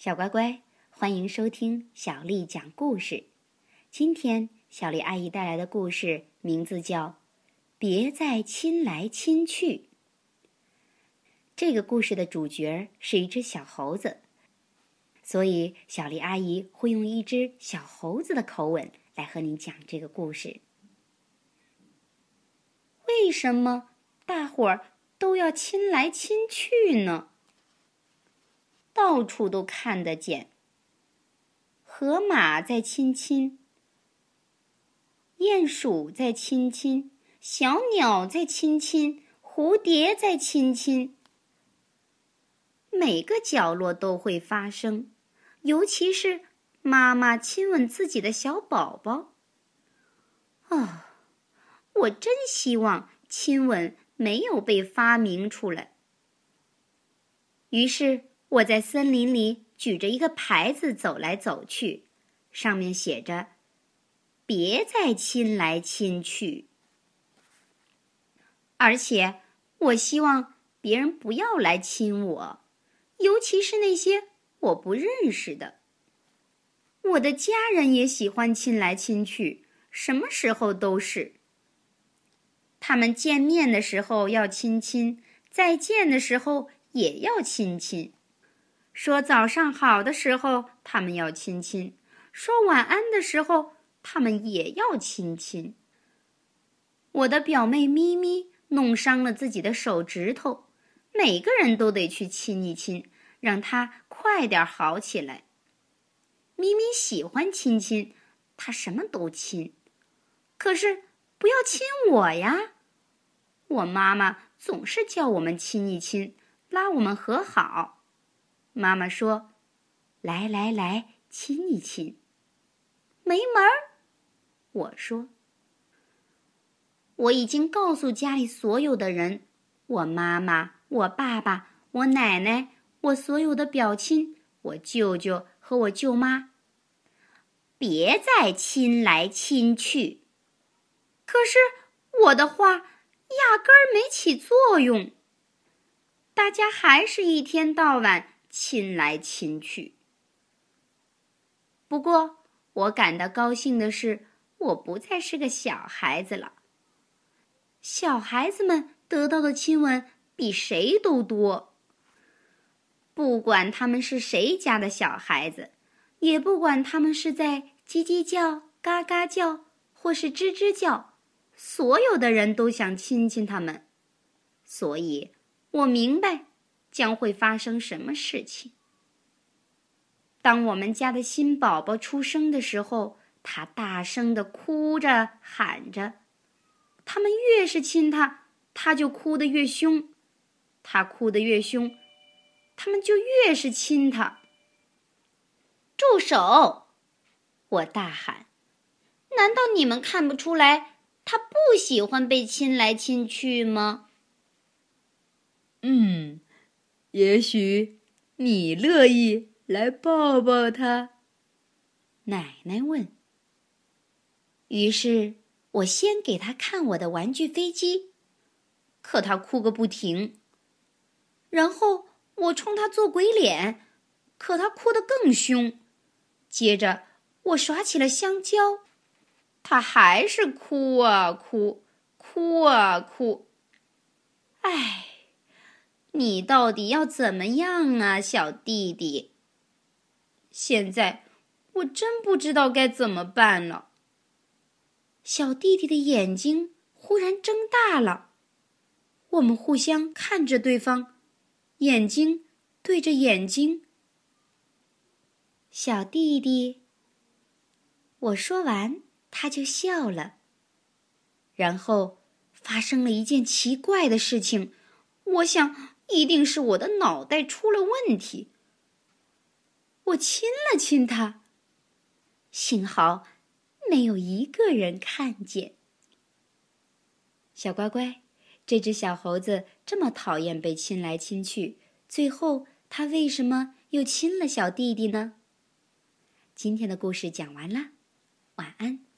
小乖乖，欢迎收听小丽讲故事。今天小丽阿姨带来的故事名字叫《别再亲来亲去》。这个故事的主角是一只小猴子，所以小丽阿姨会用一只小猴子的口吻来和你讲这个故事。为什么大伙儿都要亲来亲去呢？到处都看得见。河马在亲亲，鼹鼠在亲亲，小鸟在亲亲，蝴蝶在亲亲。每个角落都会发生，尤其是妈妈亲吻自己的小宝宝。哦，我真希望亲吻没有被发明出来。于是。我在森林里举着一个牌子走来走去，上面写着：“别再亲来亲去。”而且，我希望别人不要来亲我，尤其是那些我不认识的。我的家人也喜欢亲来亲去，什么时候都是。他们见面的时候要亲亲，再见的时候也要亲亲。说早上好的时候，他们要亲亲；说晚安的时候，他们也要亲亲。我的表妹咪咪弄伤了自己的手指头，每个人都得去亲一亲，让她快点好起来。咪咪喜欢亲亲，她什么都亲，可是不要亲我呀！我妈妈总是叫我们亲一亲，拉我们和好。妈妈说：“来来来，亲一亲。”没门儿！我说：“我已经告诉家里所有的人，我妈妈、我爸爸、我奶奶、我所有的表亲、我舅舅和我舅妈，别再亲来亲去。”可是我的话压根儿没起作用，大家还是一天到晚。亲来亲去。不过，我感到高兴的是，我不再是个小孩子了。小孩子们得到的亲吻比谁都多。不管他们是谁家的小孩子，也不管他们是在叽叽叫、嘎嘎叫，或是吱吱叫，所有的人都想亲亲他们。所以，我明白。将会发生什么事情？当我们家的新宝宝出生的时候，他大声的哭着喊着。他们越是亲他，他就哭得越凶；他哭得越凶，他们就越是亲他。住手！我大喊：“难道你们看不出来，他不喜欢被亲来亲去吗？”嗯。也许你乐意来抱抱他。奶奶问。于是我先给他看我的玩具飞机，可他哭个不停。然后我冲他做鬼脸，可他哭得更凶。接着我耍起了香蕉，他还是哭啊哭，哭啊哭。唉。你到底要怎么样啊，小弟弟？现在我真不知道该怎么办了。小弟弟的眼睛忽然睁大了，我们互相看着对方，眼睛对着眼睛。小弟弟，我说完他就笑了。然后发生了一件奇怪的事情，我想。一定是我的脑袋出了问题。我亲了亲他，幸好没有一个人看见。小乖乖，这只小猴子这么讨厌被亲来亲去，最后它为什么又亲了小弟弟呢？今天的故事讲完了，晚安。